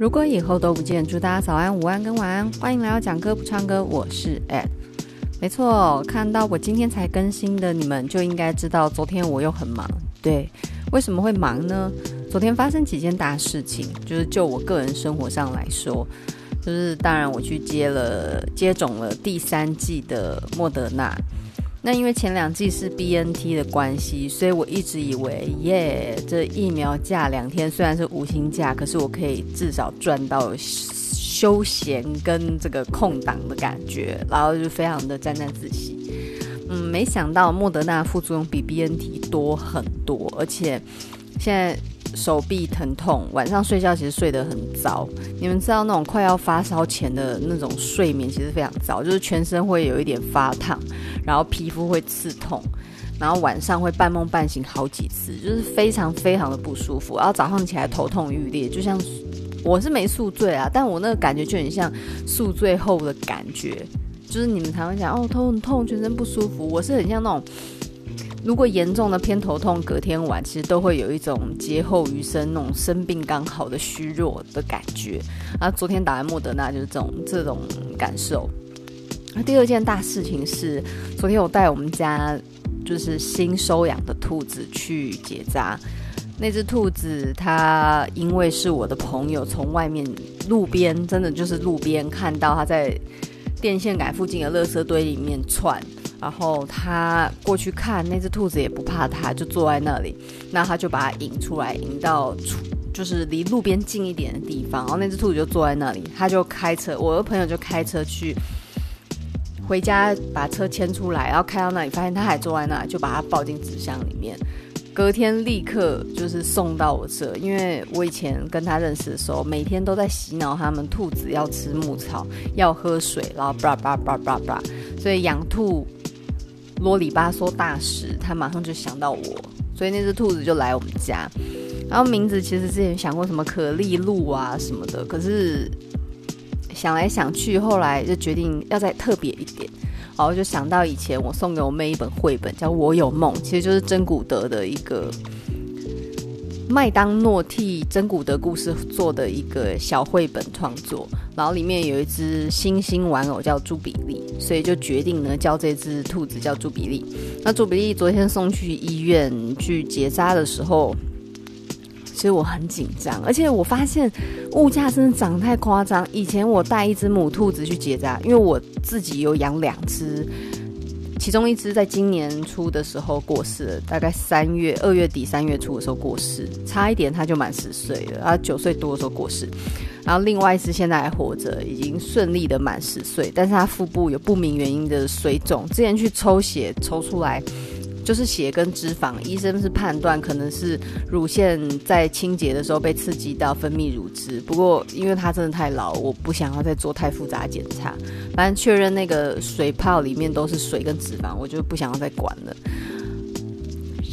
如果以后都不见，祝大家早安、午安跟晚安。欢迎来到讲歌不唱歌，我是 Ed。没错，看到我今天才更新的你们就应该知道，昨天我又很忙。对，为什么会忙呢？昨天发生几件大事情，就是就我个人生活上来说，就是当然我去接了接种了第三剂的莫德纳。那因为前两季是 BNT 的关系，所以我一直以为，耶，这疫苗假两天虽然是无薪假，可是我可以至少赚到休闲跟这个空档的感觉，然后就非常的沾沾自喜。嗯，没想到莫德纳副作用比 BNT 多很多，而且现在。手臂疼痛，晚上睡觉其实睡得很糟。你们知道那种快要发烧前的那种睡眠其实非常糟，就是全身会有一点发烫，然后皮肤会刺痛，然后晚上会半梦半醒好几次，就是非常非常的不舒服。然后早上起来头痛欲裂，就像我是没宿醉啊，但我那个感觉就很像宿醉后的感觉，就是你们常常讲哦，头很痛，全身不舒服，我是很像那种。如果严重的偏头痛，隔天晚其实都会有一种劫后余生那种生病刚好的虚弱的感觉。啊，昨天打完莫德纳就是这种这种感受。那第二件大事情是，昨天我带我们家就是新收养的兔子去结扎。那只兔子它因为是我的朋友，从外面路边真的就是路边看到它在电线杆附近的垃圾堆里面窜。然后他过去看那只兔子也不怕他，就坐在那里。那他就把它引出来，引到出就是离路边近一点的地方。然后那只兔子就坐在那里，他就开车，我的朋友就开车去回家把车牵出来，然后开到那里发现他还坐在那里，就把它抱进纸箱里面。隔天立刻就是送到我这，因为我以前跟他认识的时候，每天都在洗脑他们兔子要吃牧草，要喝水，然后叭叭叭叭叭，所以养兔。啰里吧嗦大使，他马上就想到我，所以那只兔子就来我们家。然后名字其实之前想过什么可丽露啊什么的，可是想来想去，后来就决定要再特别一点。然后就想到以前我送给我妹一本绘本，叫《我有梦》，其实就是珍古德的一个。麦当诺替珍古德故事做的一个小绘本创作，然后里面有一只星星玩偶叫朱比利，所以就决定呢叫这只兔子叫朱比利。那朱比利昨天送去医院去结扎的时候，其实我很紧张，而且我发现物价真的涨太夸张。以前我带一只母兔子去结扎，因为我自己有养两只。其中一只在今年初的时候过世了，大概三月二月底三月初的时候过世，差一点他就满十岁了，他九岁多的时候过世。然后另外一只现在还活着，已经顺利的满十岁，但是它腹部有不明原因的水肿，之前去抽血抽出来。就是血跟脂肪，医生是判断可能是乳腺在清洁的时候被刺激到分泌乳汁。不过因为它真的太老，我不想要再做太复杂检查。反正确认那个水泡里面都是水跟脂肪，我就不想要再管了。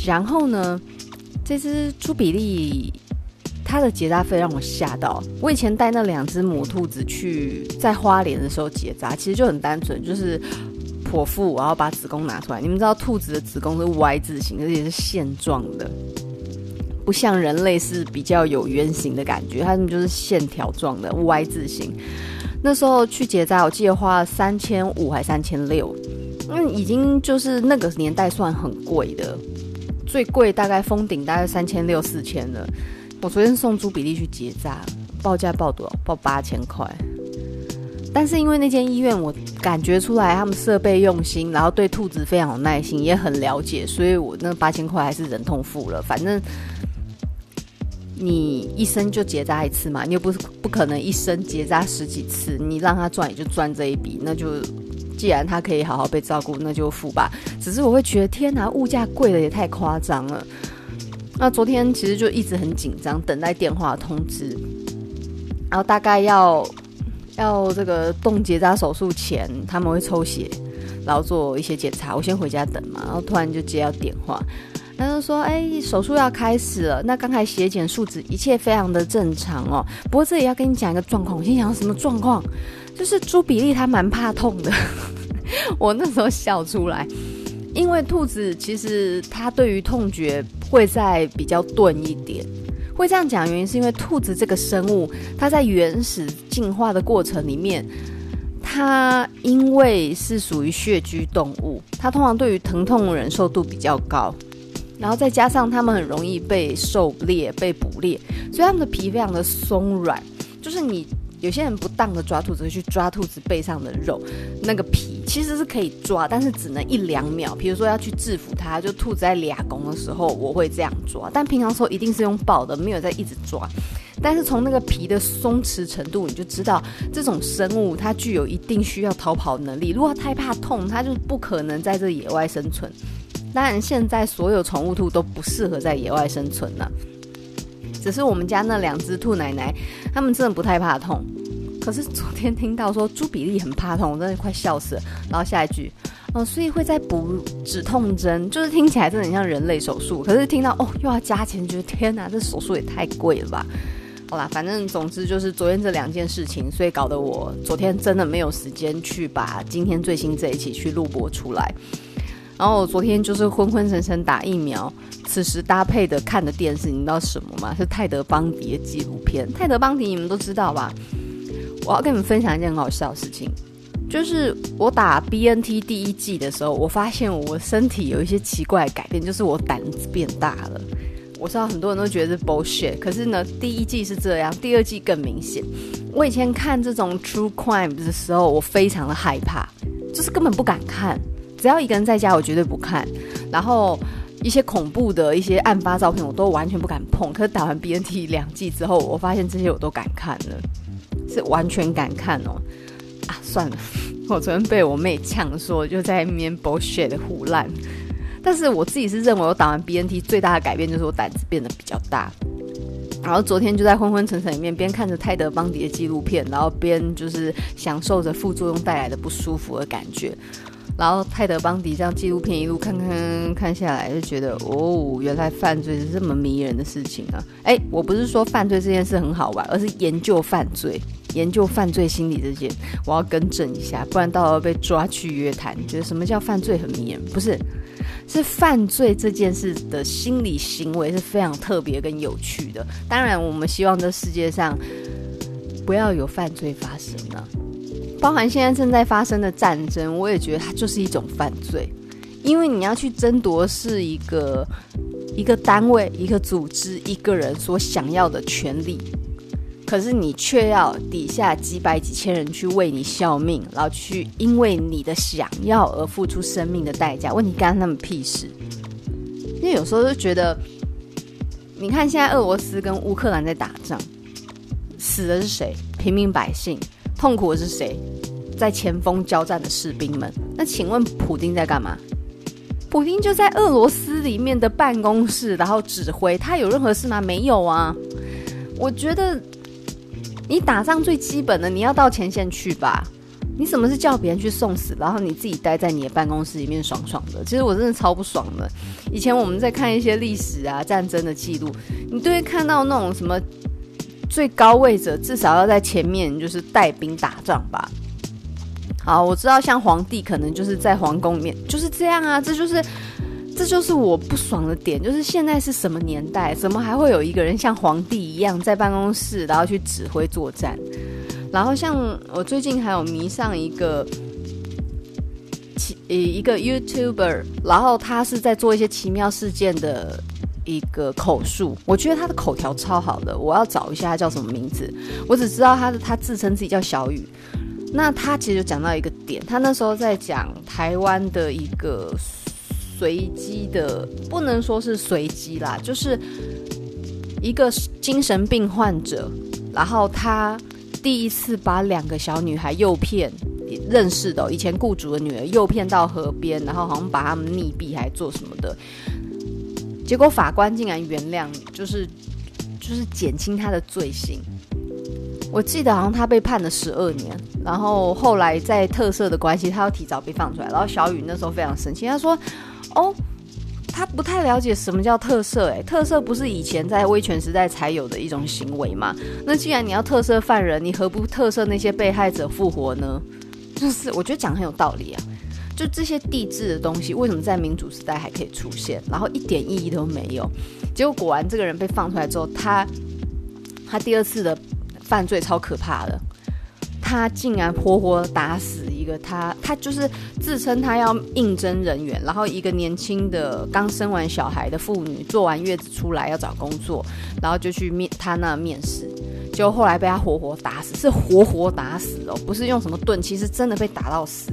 然后呢，这只朱比利它的结扎费让我吓到。我以前带那两只母兔子去在花莲的时候结扎，其实就很单纯，就是。剖腹，然后把子宫拿出来。你们知道兔子的子宫是 Y 字形，而且是线状的，不像人类是比较有圆形的感觉，它们就是线条状的 Y 字形。那时候去结扎，我记得花了三千五还三千六，嗯，已经就是那个年代算很贵的，最贵大概封顶大概三千六四千了。我昨天送朱比利去结扎，报价报多少？报八千块。但是因为那间医院，我感觉出来他们设备用心，然后对兔子非常有耐心，也很了解，所以我那八千块还是忍痛付了。反正你一生就结扎一次嘛，你又不是不可能一生结扎十几次，你让他赚也就赚这一笔，那就既然他可以好好被照顾，那就付吧。只是我会觉得天哪，物价贵的也太夸张了。那昨天其实就一直很紧张，等待电话通知，然后大概要。要这个动结扎手术前，他们会抽血，然后做一些检查。我先回家等嘛，然后突然就接到电话，他就说：“哎，手术要开始了。那刚才血检数值一切非常的正常哦。不过这里要跟你讲一个状况。我心想什么状况？就是朱比利他蛮怕痛的。我那时候笑出来，因为兔子其实它对于痛觉会再比较钝一点。”会这样讲，原因是因为兔子这个生物，它在原始进化的过程里面，它因为是属于穴居动物，它通常对于疼痛忍受度比较高，然后再加上它们很容易被狩猎、被捕猎，所以它们的皮非常的松软，就是你。有些人不当的抓兔子，去抓兔子背上的肉，那个皮其实是可以抓，但是只能一两秒。比如说要去制服它，就兔子在俩拱的时候，我会这样抓。但平常时候一定是用抱的，没有在一直抓。但是从那个皮的松弛程度，你就知道这种生物它具有一定需要逃跑能力。如果太怕痛，它就不可能在这野外生存。当然，现在所有宠物兔都不适合在野外生存了。只是我们家那两只兔奶奶，他们真的不太怕痛。可是昨天听到说猪比利很怕痛，我真的快笑死了。然后下一句，嗯，所以会再补止痛针，就是听起来真的很像人类手术。可是听到哦又要加钱，觉得天哪，这手术也太贵了吧？好啦，反正总之就是昨天这两件事情，所以搞得我昨天真的没有时间去把今天最新这一期去录播出来。然后我昨天就是昏昏沉沉打疫苗，此时搭配的看的电视，你知道什么吗？是泰德邦迪的纪录片。泰德邦迪你们都知道吧？我要跟你们分享一件很好笑的事情，就是我打 BNT 第一季的时候，我发现我身体有一些奇怪的改变，就是我胆子变大了。我知道很多人都觉得是 bullshit，可是呢，第一季是这样，第二季更明显。我以前看这种 true crime 的时候，我非常的害怕，就是根本不敢看。只要一个人在家，我绝对不看。然后一些恐怖的一些案发照片，我都完全不敢碰。可是打完 BNT 两季之后，我发现这些我都敢看了，是完全敢看哦。啊，算了，我昨天被我妹呛说，就在那边 bullshit 的胡烂。但是我自己是认为，我打完 BNT 最大的改变就是我胆子变得比较大。然后昨天就在昏昏沉沉里面，边看着泰德邦迪的纪录片，然后边就是享受着副作用带来的不舒服的感觉。然后泰德邦迪这样纪录片一路看看看下来，就觉得哦，原来犯罪是这么迷人的事情啊！哎，我不是说犯罪这件事很好玩，而是研究犯罪、研究犯罪心理这件，我要更正一下，不然到时候被抓去约谈，觉得什么叫犯罪很迷人？不是，是犯罪这件事的心理行为是非常特别跟有趣的。当然，我们希望这世界上不要有犯罪发生啊。包含现在正在发生的战争，我也觉得它就是一种犯罪，因为你要去争夺是一个一个单位、一个组织、一个人所想要的权利，可是你却要底下几百几千人去为你效命，然后去因为你的想要而付出生命的代价。问你干他们屁事？因为有时候就觉得，你看现在俄罗斯跟乌克兰在打仗，死的是谁？平民百姓。痛苦的是谁？在前锋交战的士兵们。那请问普丁在干嘛？普丁就在俄罗斯里面的办公室，然后指挥。他有任何事吗？没有啊。我觉得你打仗最基本的，你要到前线去吧。你怎么是叫别人去送死，然后你自己待在你的办公室里面爽爽的？其实我真的超不爽的。以前我们在看一些历史啊、战争的记录，你都会看到那种什么。最高位者至少要在前面，就是带兵打仗吧。好，我知道像皇帝可能就是在皇宫里面就是这样啊，这就是这就是我不爽的点，就是现在是什么年代，怎么还会有一个人像皇帝一样在办公室，然后去指挥作战？然后像我最近还有迷上一个奇一个 YouTuber，然后他是在做一些奇妙事件的。一个口述，我觉得他的口条超好的，我要找一下他叫什么名字。我只知道他的他自称自己叫小雨。那他其实就讲到一个点，他那时候在讲台湾的一个随机的，不能说是随机啦，就是一个精神病患者，然后他第一次把两个小女孩诱骗认识的以前雇主的女儿诱骗到河边，然后好像把他们溺毙还做什么的。结果法官竟然原谅，就是就是减轻他的罪行。我记得好像他被判了十二年，然后后来在特赦的关系，他要提早被放出来。然后小雨那时候非常生气，他说：“哦，他不太了解什么叫特赦，诶，特赦不是以前在威权时代才有的一种行为吗？那既然你要特赦犯人，你何不特赦那些被害者复活呢？就是我觉得讲很有道理啊。”就这些地制的东西，为什么在民主时代还可以出现，然后一点意义都没有？结果果然，这个人被放出来之后，他他第二次的犯罪超可怕的，他竟然活活打死个他，他就是自称他要应征人员，然后一个年轻的刚生完小孩的妇女，坐完月子出来要找工作，然后就去面他那面试，结果后来被他活活打死，是活活打死哦，不是用什么钝器，是真的被打到死。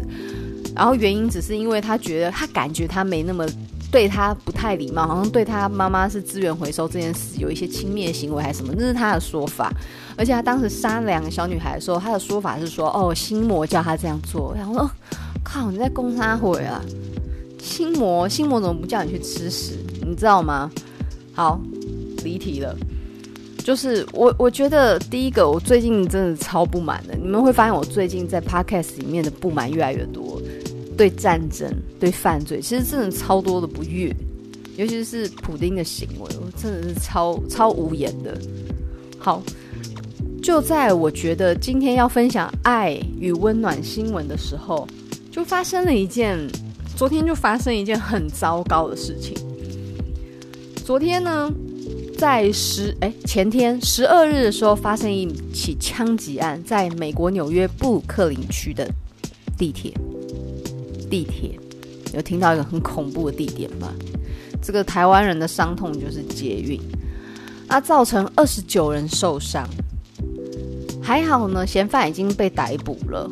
然后原因只是因为他觉得他感觉他没那么。对他不太礼貌，好像对他妈妈是资源回收这件事有一些轻蔑行为还是什么，这是他的说法。而且他当时杀两个小女孩的时候，他的说法是说：“哦，心魔叫他这样做。”然后说：“靠，你在攻杀回啊？心魔，心魔怎么不叫你去吃屎？你知道吗？”好，离题了。就是我，我觉得第一个，我最近真的超不满的。你们会发现，我最近在 Podcast 里面的不满越来越多。对战争、对犯罪，其实真的超多的不悦，尤其是普丁的行为，我真的是超超无言的。好，就在我觉得今天要分享爱与温暖新闻的时候，就发生了一件，昨天就发生一件很糟糕的事情。昨天呢，在十哎前天十二日的时候，发生一起枪击案，在美国纽约布鲁克林区的地铁。地铁有听到一个很恐怖的地点吗？这个台湾人的伤痛就是捷运，啊造成二十九人受伤，还好呢，嫌犯已经被逮捕了，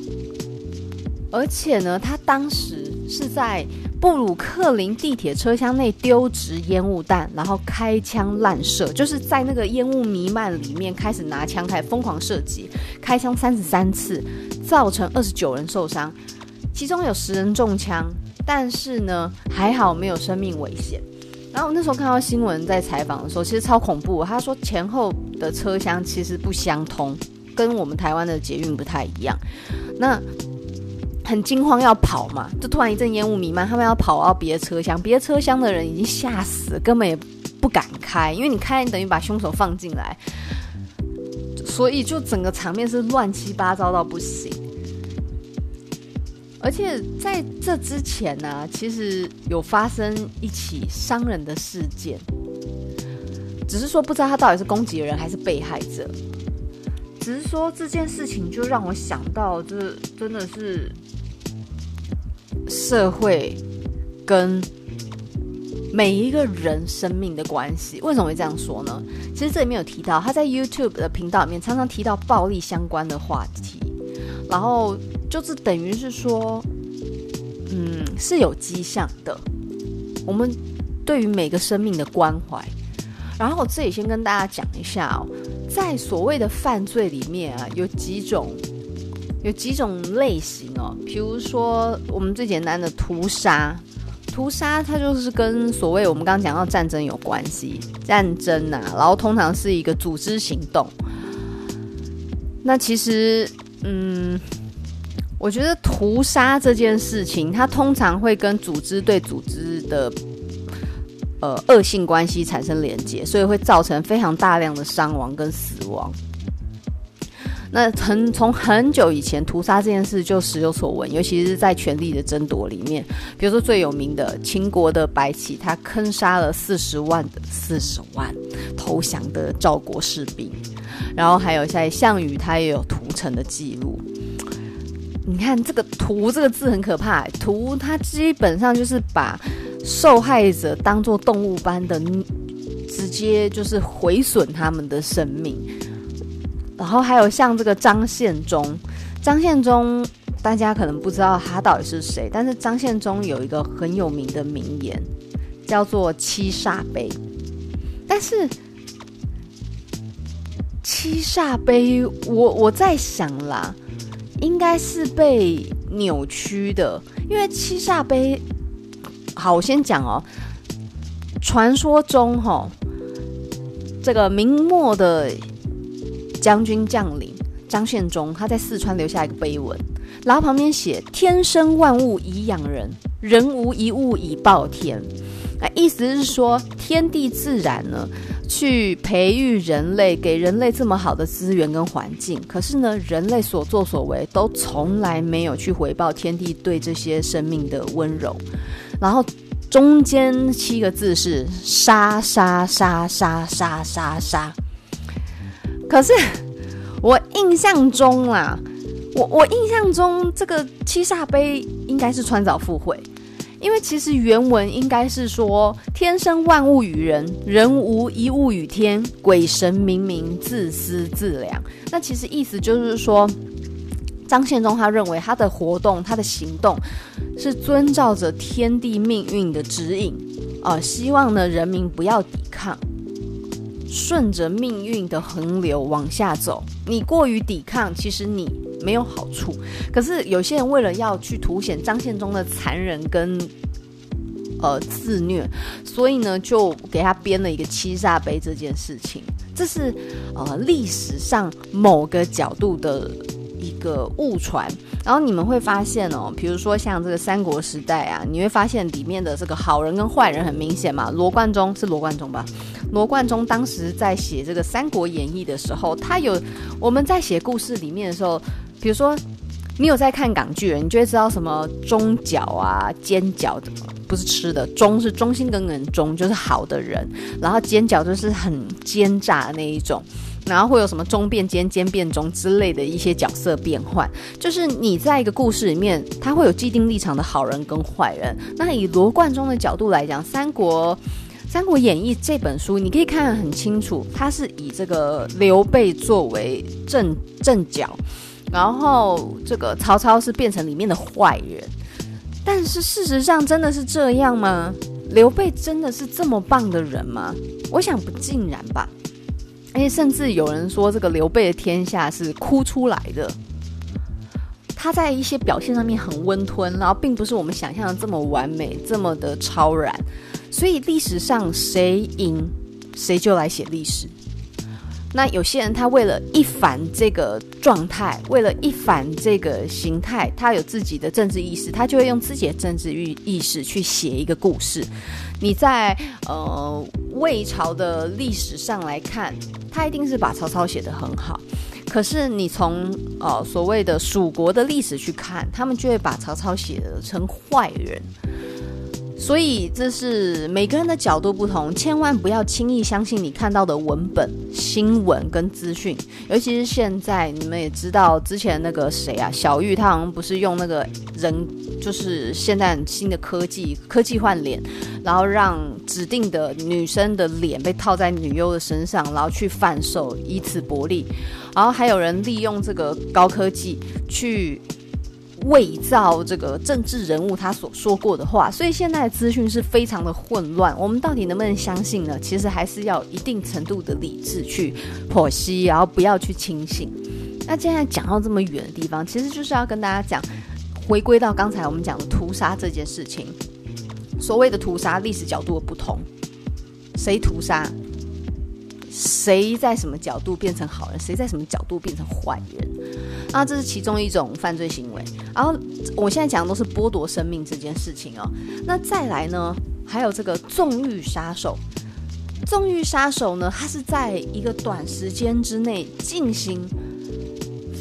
而且呢，他当时是在布鲁克林地铁车厢内丢掷烟雾弹，然后开枪滥射，就是在那个烟雾弥漫里面开始拿枪开始疯狂射击，开枪三十三次，造成二十九人受伤。其中有十人中枪，但是呢，还好没有生命危险。然后那时候看到新闻在采访的时候，其实超恐怖。他说前后的车厢其实不相通，跟我们台湾的捷运不太一样。那很惊慌要跑嘛，就突然一阵烟雾弥漫，他们要跑到别的车厢，别的车厢的人已经吓死，根本也不敢开，因为你开，你等于把凶手放进来，所以就整个场面是乱七八糟到不行。而且在这之前呢、其实有发生一起伤人的事件，只是说不知道他到底是攻击人还是被害者。只是说这件事情就让我想到，这真的是社会跟每一个人生命的关系。为什么会这样说呢？其实这里面有提到，他在 YouTube 的频道里面常常提到暴力相关的话题，然后。就是等于是说，嗯，是有迹象的。我们对于每个生命的关怀，然后我这里先跟大家讲一下哦，在所谓的犯罪里面啊，有几种，有几种类型哦。比如说，我们最简单的屠杀，屠杀它就是跟所谓我们刚刚讲到战争有关系，战争呐、然后通常是一个组织行动。那其实，嗯。我觉得屠杀这件事情，它通常会跟组织对组织的呃恶性关系产生连接，所以会造成非常大量的伤亡跟死亡。那很从很久以前，屠杀这件事就时有所闻，尤其是在权力的争夺里面。比如说最有名的秦国的白起，他坑杀了四十万的四十万投降的赵国士兵，然后还有在项羽，他也有屠城的记录。你看这个“屠”这个字很可怕，“屠”它基本上就是把受害者当做动物般的，直接就是毁损他们的生命。然后还有像这个张献忠，张献忠大家可能不知道他到底是谁，但是张献忠有一个很有名的名言，叫做“七煞碑”。但是“七煞碑”，我我在想啦。应该是被扭曲的，因为七煞碑，好，我先讲哦。传说中，哈，这个明末的将军将领张献忠，他在四川留下一个碑文，然后旁边写：“天生万物以养人，人无一物以报天。”那，意思是说，天地自然呢。去培育人类，给人类这么好的资源跟环境，可是呢，人类所作所为都从来没有去回报天地对这些生命的温柔。然后中间七个字是杀杀杀杀杀杀杀。可是我印象中啦，我我印象中这个七煞碑应该是穿凿附会。因为其实原文应该是说：“天生万物与人，人无一物与天，鬼神冥冥自私自量。”那其实意思就是说，张献忠他认为他的活动、他的行动是遵照着天地命运的指引、呃，希望呢人民不要抵抗，顺着命运的横流往下走。你过于抵抗，其实你。没有好处，可是有些人为了要去凸显张献忠的残忍跟呃自虐，所以呢就给他编了一个七煞碑这件事情，这是呃历史上某个角度的一个误传。然后你们会发现哦，比如说像这个三国时代啊，你会发现里面的这个好人跟坏人很明显嘛。罗贯中是罗贯中吧？罗贯中当时在写这个《三国演义》的时候，他有我们在写故事里面的时候。比如说，你有在看港剧，你就会知道什么忠角啊、奸角的，不是吃的。忠是忠心耿耿忠，就是好的人。然后奸角就是很奸诈的那一种。然后会有什么中变奸、奸变忠之类的一些角色变换。就是你在一个故事里面，他会有既定立场的好人跟坏人。那以罗贯中的角度来讲，《三国》《三国演义》这本书，你可以看得很清楚，他是以这个刘备作为正正角。然后这个曹操是变成里面的坏人，但是事实上真的是这样吗？刘备真的是这么棒的人吗？我想不尽然吧。而且甚至有人说，这个刘备的天下是哭出来的。他在一些表现上面很温吞，然后并不是我们想象的这么完美，这么的超然。所以历史上谁赢，谁就来写历史。那有些人他为了一反这个状态，为了一反这个形态，他有自己的政治意识，他就会用自己的政治意意识去写一个故事。你在呃魏朝的历史上来看，他一定是把曹操写得很好。可是你从呃所谓的蜀国的历史去看，他们就会把曹操写得成坏人。所以这是每个人的角度不同，千万不要轻易相信你看到的文本、新闻跟资讯。尤其是现在，你们也知道，之前那个谁啊，小玉，他好像不是用那个人，就是现在很新的科技，科技换脸，然后让指定的女生的脸被套在女优的身上，然后去贩售，以此薄利。然后还有人利用这个高科技去。伪造这个政治人物他所说过的话，所以现在的资讯是非常的混乱。我们到底能不能相信呢？其实还是要一定程度的理智去剖析，然后不要去轻信。那现在讲到这么远的地方，其实就是要跟大家讲，回归到刚才我们讲的屠杀这件事情。所谓的屠杀，历史角度的不同，谁屠杀？谁在什么角度变成好人？谁在什么角度变成坏人？啊，这是其中一种犯罪行为。然后我现在讲的都是剥夺生命这件事情哦。那再来呢，还有这个纵欲杀手。纵欲杀手呢，他是在一个短时间之内进行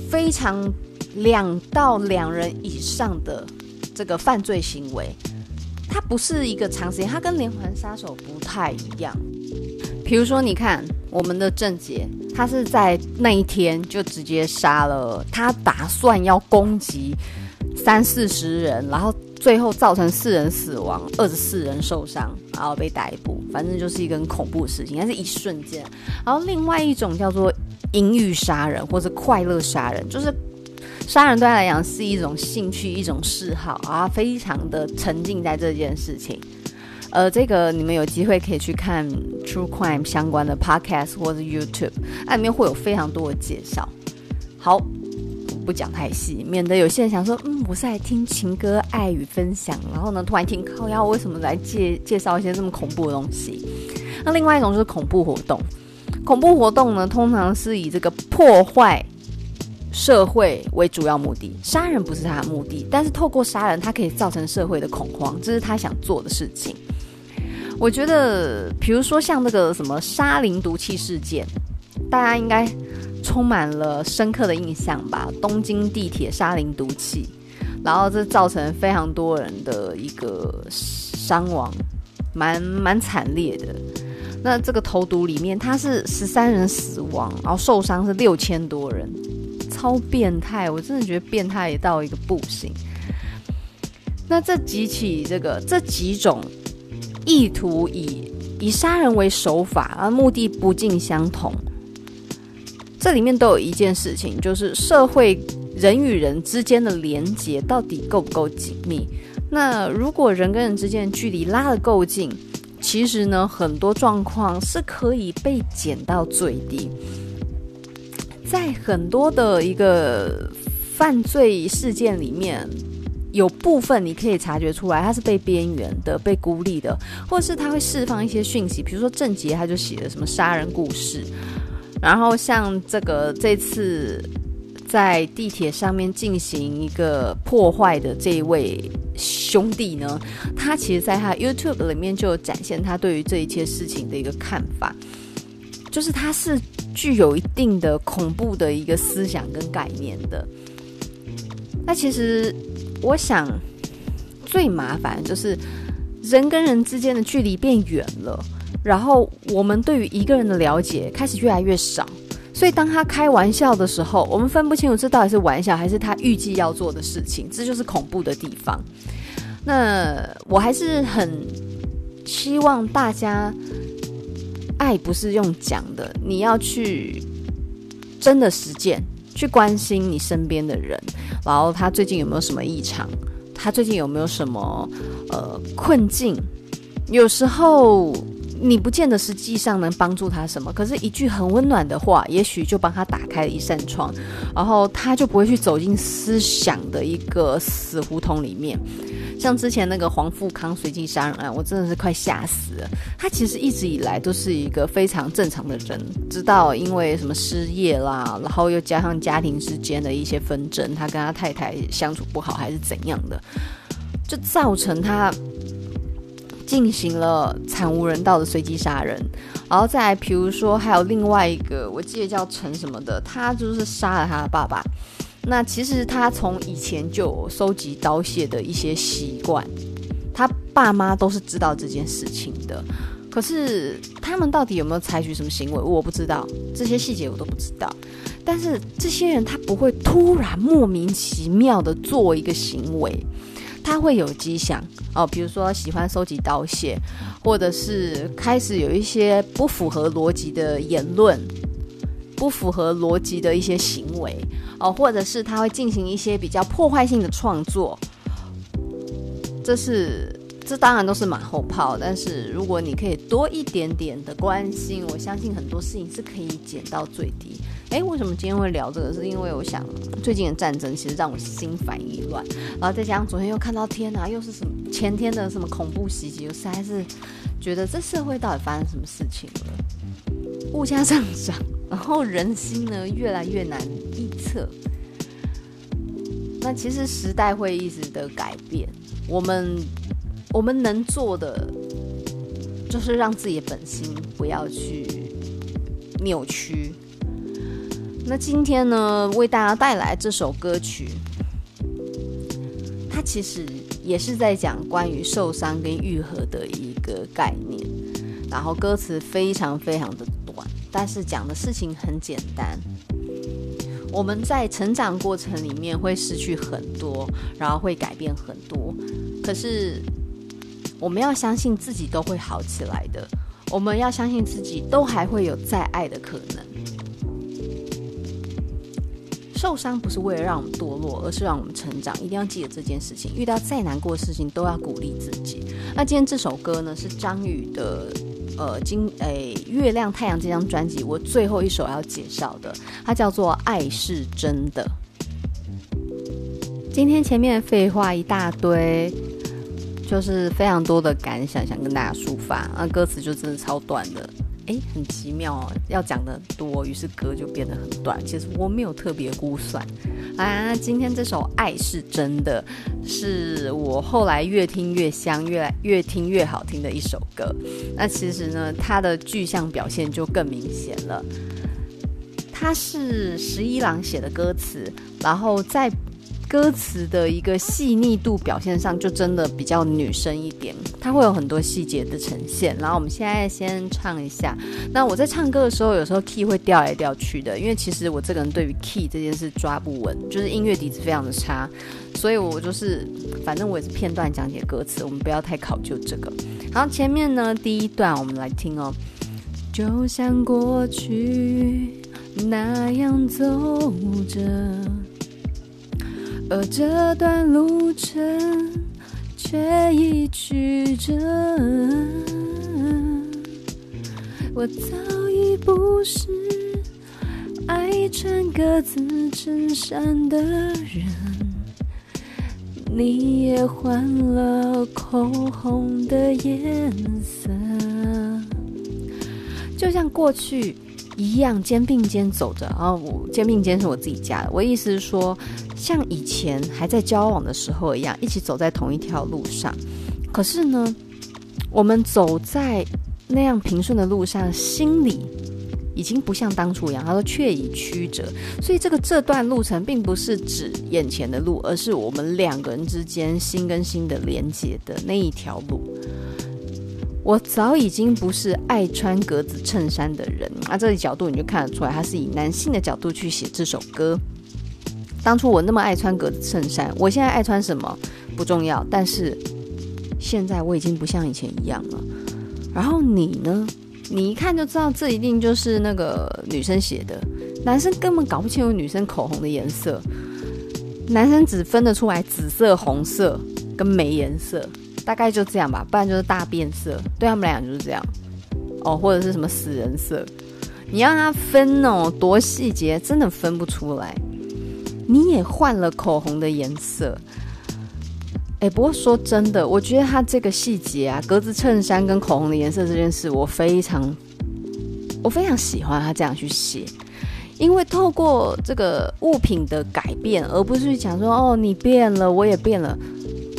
非常两到两人以上的这个犯罪行为。他不是一个长时间，他跟连环杀手不太一样。比如说，你看我们的郑杰，他是在那一天就直接杀了，他打算要攻击三四十人，然后最后造成四人死亡，二十四人受伤，然后被逮捕。反正就是一个很恐怖的事情，但是一瞬间。然后另外一种叫做淫欲杀人或者快乐杀人，就是杀人对他来讲是一种兴趣、一种嗜好啊，非常的沉浸在这件事情。呃，这个你们有机会可以去看 True Crime 相关的 Podcast 或者 YouTube，那里面会有非常多的介绍。好，不讲太细，免得有些人想说，嗯，我是来听情歌爱与分享，然后呢，突然听靠腰，为什么来介介绍一些这么恐怖的东西？那另外一种就是恐怖活动，恐怖活动呢，通常是以这个破坏社会为主要目的，杀人不是他的目的，但是透过杀人，他可以造成社会的恐慌，这是他想做的事情。我觉得，比如说像那个什么沙林毒气事件，大家应该充满了深刻的印象吧？东京地铁沙林毒气，然后这造成非常多人的一个伤亡，蛮蛮惨烈的。那这个投毒里面，他是十三人死亡，然后受伤是六千多人，超变态！我真的觉得变态到一个不行。那这几起这个这几种意图以以杀人为手法，而目的不尽相同。这里面都有一件事情，就是社会人与人之间的连结到底够不够紧密？那如果人跟人之间的距离拉得够近，其实呢，很多状况是可以被减到最低。在很多的一个犯罪事件里面，有部分你可以察觉出来，他是被边缘的、被孤立的，或者是他会释放一些讯息，比如说郑杰他就写了什么杀人故事，然后像这个这次在地铁上面进行一个破坏的这一位。兄弟呢，他其实在他 YouTube 里面就有展现他对于这一切事情的一个看法，就是他是具有一定的恐怖的一个思想跟概念的。那其实我想最麻烦就是人跟人之间的距离变远了，然后我们对于一个人的了解开始越来越少，所以当他开玩笑的时候，我们分不清楚这到底是玩笑还是他预计要做的事情，这就是恐怖的地方。那我还是很希望大家，爱不是用讲的，你要去真的实践，去关心你身边的人，然后他最近有没有什么异常，他最近有没有什么呃困境，有时候。你不见得实际上能帮助他什么，可是一句很温暖的话，也许就帮他打开了一扇窗，然后他就不会去走进思想的一个死胡同里面。像之前那个黄富康随机杀人案，我真的是快吓死了。他其实一直以来都是一个非常正常的人，直到因为什么失业啦，然后又加上家庭之间的一些纷争，他跟他太太相处不好还是怎样的，就造成他。进行了惨无人道的随机杀人，然后再，比如说还有另外一个，我记得叫陈什么的，他就是杀了他的爸爸。那其实他从以前就有收集刀械的一些习惯，他爸妈都是知道这件事情的。可是他们到底有没有采取什么行为，我不知道，这些细节我都不知道。但是这些人他不会突然莫名其妙的做一个行为。他会有迹象哦，比如说喜欢收集刀械，或者是开始有一些不符合逻辑的言论，不符合逻辑的一些行为哦，或者是他会进行一些比较破坏性的创作。这是这当然都是马后炮，但是如果你可以多一点点的关心，我相信很多事情是可以减到最低。诶，为什么今天会聊这个？是因为我想最近的战争其实让我心烦意乱，然后再加上昨天又看到天哪，又是什么前天的什么恐怖袭击，我实在是觉得这社会到底发生什么事情了？物价上涨，然后人心呢越来越难预测。那其实时代会一直的改变，我们我们能做的就是让自己的本心不要去扭曲。那今天呢，为大家带来这首歌曲，它其实也是在讲关于受伤跟愈合的一个概念。然后歌词非常非常的短，但是讲的事情很简单。我们在成长过程里面会失去很多，然后会改变很多。可是我们要相信自己都会好起来的。我们要相信自己都还会有再爱的可能。受伤不是为了让我们堕落，而是让我们成长。一定要记得这件事情。遇到再难过的事情，都要鼓励自己。那今天这首歌呢，是张宇的，呃，今诶、月亮太阳这张专辑，我最后一首要介绍的，它叫做《爱是真的》。今天前面废话一大堆，就是非常多的感想想跟大家抒发。那歌词就真的超短的，哎，很奇妙哦，要讲的多，于是歌就变得很短。其实我没有特别估算啊。今天这首《爱是真的》是我后来越听越香，越来越听越好听的一首歌。那其实呢，它的具象表现就更明显了。它是十一郎写的歌词，然后在。歌词的一个细腻度表现上，就真的比较女生一点，它会有很多细节的呈现。然后我们现在先唱一下。那我在唱歌的时候，有时候 key 会调来调去的，因为其实我这个人对于 key 这件事抓不稳，就是音乐底子非常的差，所以我就是反正我也是片段讲解歌词，我们不要太考究这个。好，前面呢第一段我们来听哦，就像过去那样走着。而这段路程却已曲折，我早已不是爱穿格子衬衫的人，你也换了口红的颜色，就像过去。一样肩并肩走着，然后肩并肩是我自己加的。我意思是说，像以前还在交往的时候一样，一起走在同一条路上。可是呢，我们走在那样平顺的路上，心里已经不像当初一样。他说却已曲折，所以这个这段路程并不是指眼前的路，而是我们两个人之间心跟心的连接的那一条路。我早已经不是爱穿格子衬衫的人啊！这里角度你就看得出来，他是以男性的角度去写这首歌。当初我那么爱穿格子衬衫，我现在爱穿什么不重要，但是现在我已经不像以前一样了。然后你呢？你一看就知道，这一定就是那个女生写的。男生根本搞不清楚女生口红的颜色，男生只分得出来紫色、红色跟没颜色。大概就这样吧，不然就是大变色。对他们来讲就是这样哦，或者是什么死人色，你让他分哦，多细节，真的分不出来。你也换了口红的颜色，哎，不过说真的，我觉得他这个细节啊，格子衬衫跟口红的颜色这件事，我非常，我非常喜欢他这样去写，因为透过这个物品的改变，而不是讲说哦，你变了，我也变了。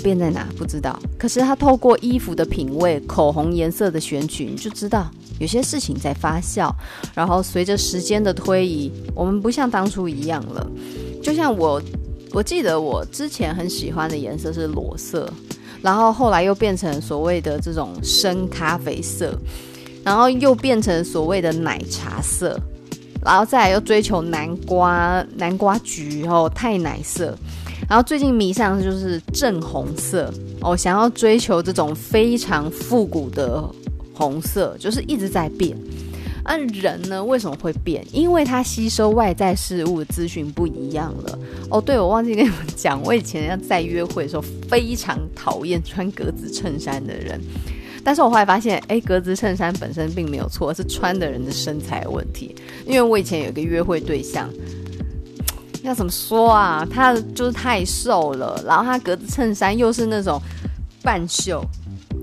变在哪不知道，可是他透过衣服的品味、口红颜色的选取，你就知道有些事情在发酵。然后随着时间的推移，我们不像当初一样了。就像我，我记得我之前很喜欢的颜色是裸色，然后后来又变成所谓的这种深咖啡色，然后又变成所谓的奶茶色，然后再来又追求南瓜、南瓜橘，然后太奶色。然后最近迷上就是正红色哦，想要追求这种非常复古的红色，就是一直在变。而人呢，为什么会变？因为他吸收外在事物的资讯不一样了。哦，对，我忘记跟你们讲，我以前要在约会的时候非常讨厌穿格子衬衫的人，但是我后来发现，哎，格子衬衫本身并没有错，是穿的人的身材问题。因为我以前有一个约会对象。要怎么说啊？他就是太瘦了，然后他格子衬衫又是那种半袖，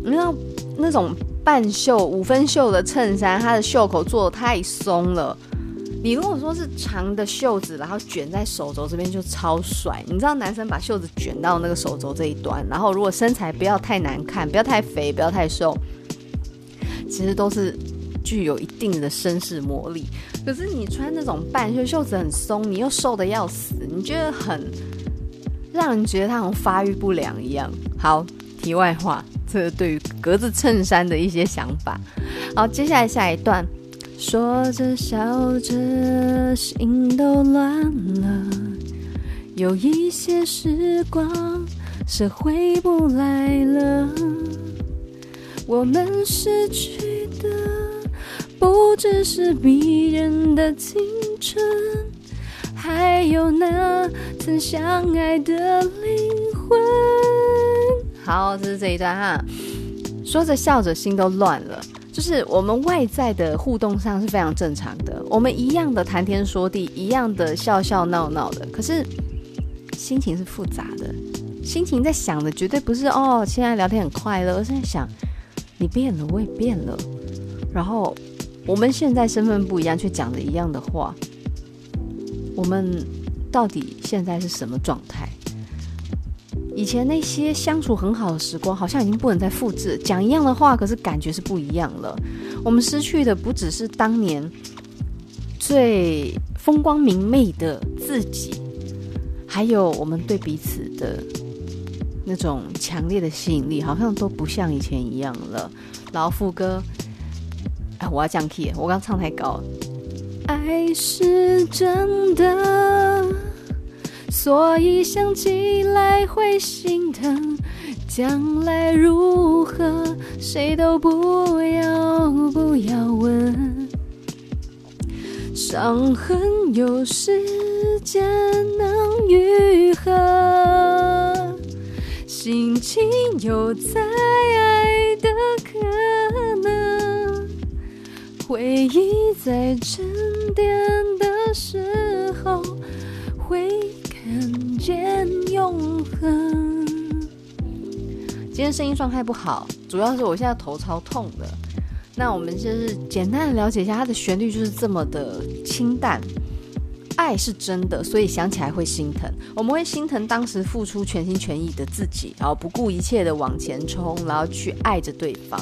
你知道那种半袖五分袖的衬衫，它的袖口做的太松了。你如果说是长的袖子，然后卷在手肘这边就超帅。你知道男生把袖子卷到那个手肘这一端，然后如果身材不要太难看，不要太肥，不要太瘦，其实都是。具有一定的绅士魔力，可是你穿那种半袖，袖子很松，你又瘦得要死，你觉得很让人觉得他好像发育不良一样。好，题外话，这对于格子衬衫的一些想法。好，接下来下一段，说着笑着，心都乱了，有一些时光是回不来了，我们失去的。不只是迷人的青春，还有那曾相爱的灵魂。好，这是这一段哈，说着笑着，心都乱了。就是我们外在的互动上是非常正常的，我们一样的谈天说地，一样的笑笑闹闹的，可是心情是复杂的，心情在想的绝对不是哦，现在聊天很快乐，而是在想你变了，我也变了，然后。我们现在身份不一样，却讲着一样的话，我们到底现在是什么状态？以前那些相处很好的时光，好像已经不能再复制。讲一样的话，可是感觉是不一样了。我们失去的不只是当年最风光明媚的自己，还有我们对彼此的那种强烈的吸引力，好像都不像以前一样了。老副歌，哎，我要降 key，我刚唱太高。爱是真的，所以想起来会心疼。将来如何，谁都不要不要问。伤痕有时间能愈合，心情有再爱的可能，回忆在沉淀的时候，会看见永恒。今天声音状态不好，主要是我现在头超痛的。那我们就是简单的了解一下，它的旋律就是这么的清淡。爱是真的，所以想起来会心疼。我们会心疼当时付出全心全意的自己，然后不顾一切的往前冲，然后去爱着对方。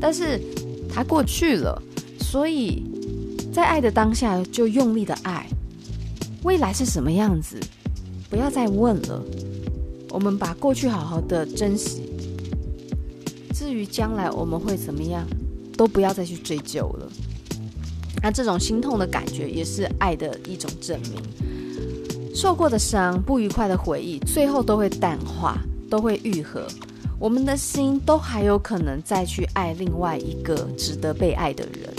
但是它过去了，所以在爱的当下就用力的爱。未来是什么样子？不要再问了。我们把过去好好的珍惜。至于将来我们会怎么样，都不要再去追究了。那这种心痛的感觉，也是爱的一种证明。受过的伤、不愉快的回忆，最后都会淡化，都会愈合。我们的心都还有可能再去爱另外一个值得被爱的人。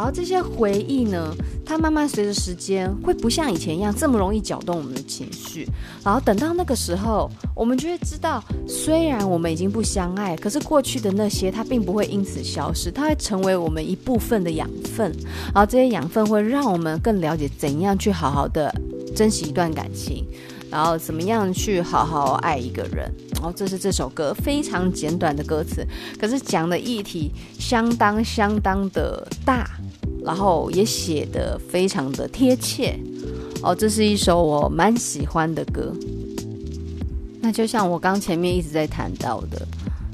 然后这些回忆呢，它慢慢随着时间，会不像以前一样这么容易搅动我们的情绪。然后等到那个时候，我们就会知道，虽然我们已经不相爱，可是过去的那些，它并不会因此消失，它会成为我们一部分的养分。然后这些养分会让我们更了解怎样去好好的珍惜一段感情，然后怎么样去好好爱一个人。然后这是这首歌非常简短的歌词，可是讲的议题相当相当的大。然后也写得非常的贴切哦，这是一首我蛮喜欢的歌。那就像我刚前面一直在谈到的，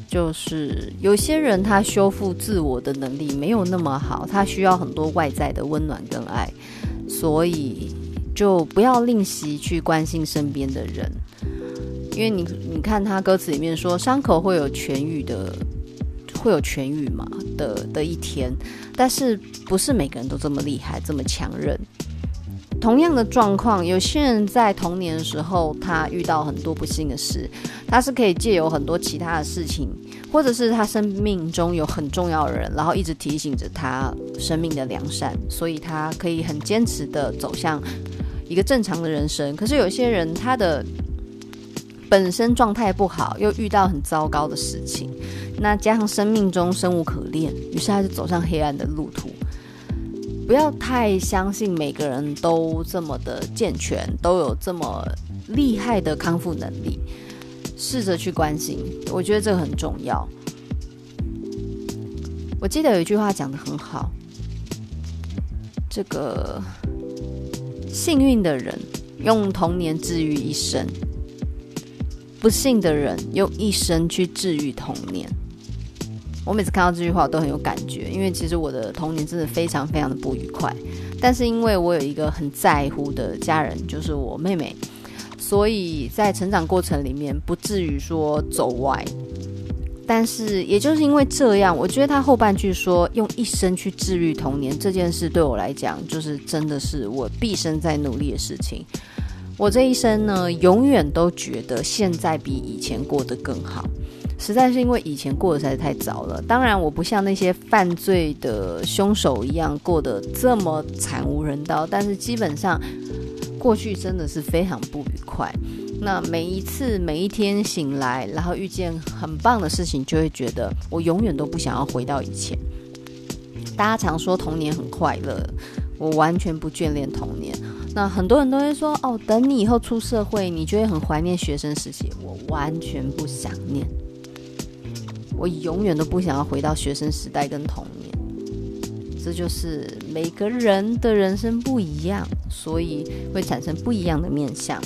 就是有些人他修复自我的能力没有那么好，他需要很多外在的温暖跟爱，所以就不要吝惜去关心身边的人，因为你你看他歌词里面说，伤口会有痊愈的。会有痊愈嘛的的一天，但是不是每个人都这么厉害，这么强韧。同样的状况，有些人在童年的时候，他遇到很多不幸的事，他是可以借由很多其他的事情，或者是他生命中有很重要的人，然后一直提醒着他生命的良善，所以他可以很坚持的走向一个正常的人生。可是有些人，他的本身状态不好，又遇到很糟糕的事情。那加上生命中生无可恋，于是他就走上黑暗的路途。不要太相信每个人都这么的健全，都有这么厉害的康复能力。试着去关心，我觉得这个很重要。我记得有一句话讲得很好，这个幸运的人用童年治愈一生，不幸的人用一生去治愈童年。我每次看到这句话，我都很有感觉，因为其实我的童年真的非常非常的不愉快，但是因为我有一个很在乎的家人，就是我妹妹，所以在成长过程里面不至于说走歪。但是也就是因为这样，我觉得他后半句说用一生去治愈童年这件事，对我来讲就是真的是我毕生在努力的事情。我这一生呢，永远都觉得现在比以前过得更好。实在是因为以前过得实在太糟了。当然，我不像那些犯罪的凶手一样过得这么惨无人道，但是基本上过去真的是非常不愉快。那每一次每一天醒来，然后遇见很棒的事情，就会觉得我永远都不想要回到以前。大家常说童年很快乐，我完全不眷恋童年。那很多人都会说，哦，等你以后出社会，你就会很怀念学生时期。我完全不想念。我永远都不想要回到学生时代跟童年，这就是每个人的人生不一样，所以会产生不一样的面相。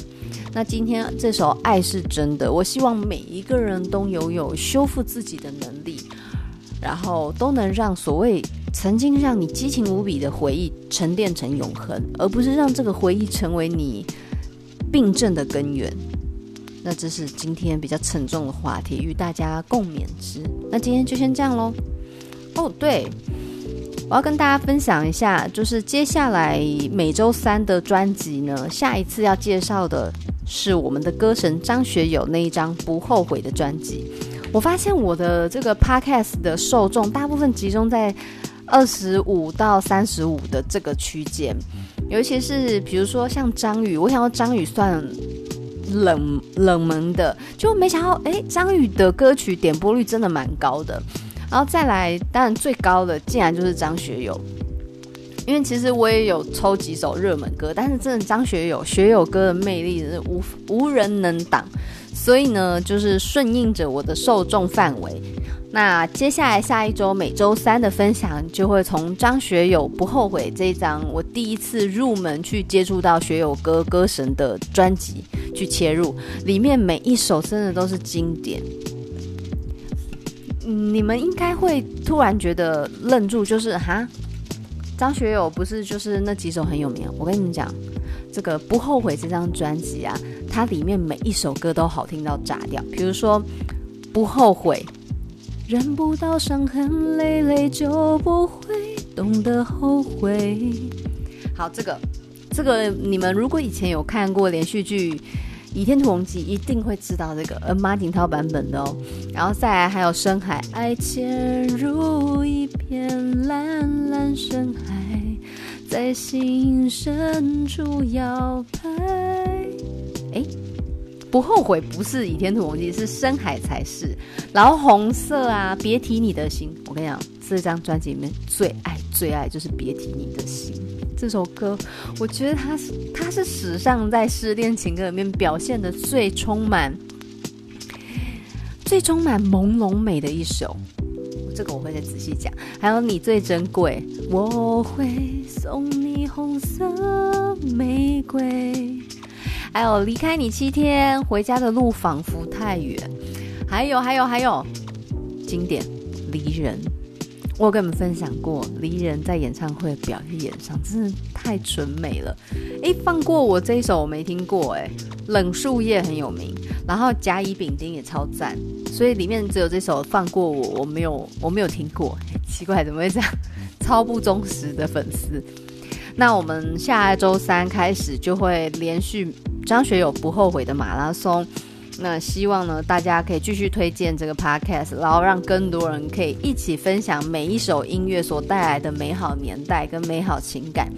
那今天这首《爱是真的》，我希望每一个人都拥有修复自己的能力，然后都能让所谓曾经让你激情无比的回忆沉淀成永恒，而不是让这个回忆成为你病症的根源。那这是今天比较沉重的话题，与大家共勉之。那今天就先这样喽。哦，对，我要跟大家分享一下，就是接下来每周三的专辑呢，下一次要介绍的。是我们的歌神张学友那一张《不后悔》的专辑。我发现我的这个 podcast 的受众大部分集中在二十五到三十五的这个区间，尤其是比如说像张宇，我想到张宇算冷冷门的，就没想到哎，张宇的歌曲点播率真的蛮高的。然后再来，当然最高的竟然就是张学友。因为其实我也有抽几首热门歌，但是真的张学友学友歌的魅力是无无人能挡，所以呢，就是顺应着我的受众范围。那接下来下一周每周三的分享就会从张学友不后悔这一张我第一次入门去接触到学友歌歌神的专辑去切入，里面每一首真的都是经典。你们应该会突然觉得愣住，就是哈。张学友不是就是那几首很有名？我跟你们讲，这个不后悔这张专辑啊，它里面每一首歌都好听到炸掉。比如说，不后悔，忍不到伤痕累累就不会懂得后悔。好，这个这个你们如果以前有看过连续剧。《倚天屠龙记》一定会知道这个，呃，马景涛版本的哦。然后再来还有深海，爱潜入一片蓝蓝深海，在心深处摇摆。哎，不后悔不是《倚天屠龙记》，是深海才是。然后红色啊，别提你的心。我跟你讲，这张专辑里面最爱最爱就是别提你的心。这首歌，我觉得它是它是史上在失恋情歌里面表现的最充满、最充满朦胧美的一首。这个我会再仔细讲。还有你最珍贵，我会送你红色玫瑰。还有离开你七天，回家的路仿佛太远。还有还有还有，经典离人。我跟你们分享过，离人在演唱会表演上真的太纯美了。诶，放过我这一首我没听过，诶，冷树叶很有名，然后甲乙丙丁也超赞，所以里面只有这首放过我，我没有我没有听过，奇怪怎么会这样？超不忠实的粉丝。那我们下周三开始就会连续张学友不后悔的马拉松。那希望呢，大家可以继续推荐这个 podcast，然后让更多人可以一起分享每一首音乐所带来的美好年代跟美好情感。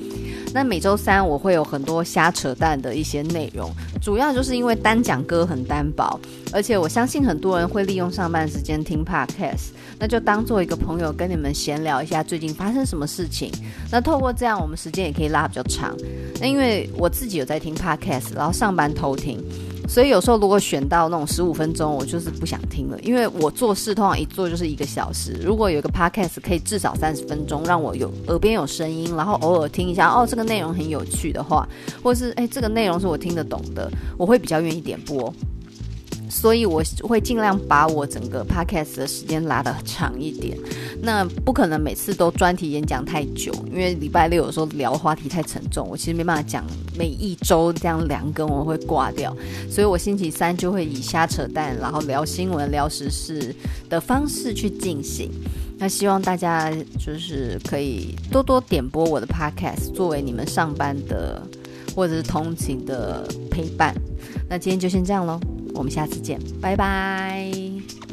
那每周三我会有很多瞎扯淡的一些内容，主要就是因为单讲歌很单薄，而且我相信很多人会利用上班时间听 podcast，那就当做一个朋友跟你们闲聊一下最近发生什么事情。那透过这样，我们时间也可以拉比较长。那因为我自己有在听 podcast，然后上班偷听。所以有时候如果选到那种十五分钟，我就是不想听了，因为我做事通常一做就是一个小时。如果有一个 podcast 可以至少三十分钟，让我有耳边有声音，然后偶尔听一下，哦，这个内容很有趣的话，或是诶，这个内容是我听得懂的，我会比较愿意点播。所以我会尽量把我整个 podcast 的时间拉得长一点。那不可能每次都专题演讲太久，因为礼拜六有时候聊话题太沉重，我其实没办法讲每一周这样两更，我会挂掉。所以我星期三就会以瞎扯淡，然后聊新闻、聊时事的方式去进行。那希望大家就是可以多多点播我的 podcast，作为你们上班的或者是通勤的陪伴。那今天就先这样喽。我们下次见拜拜。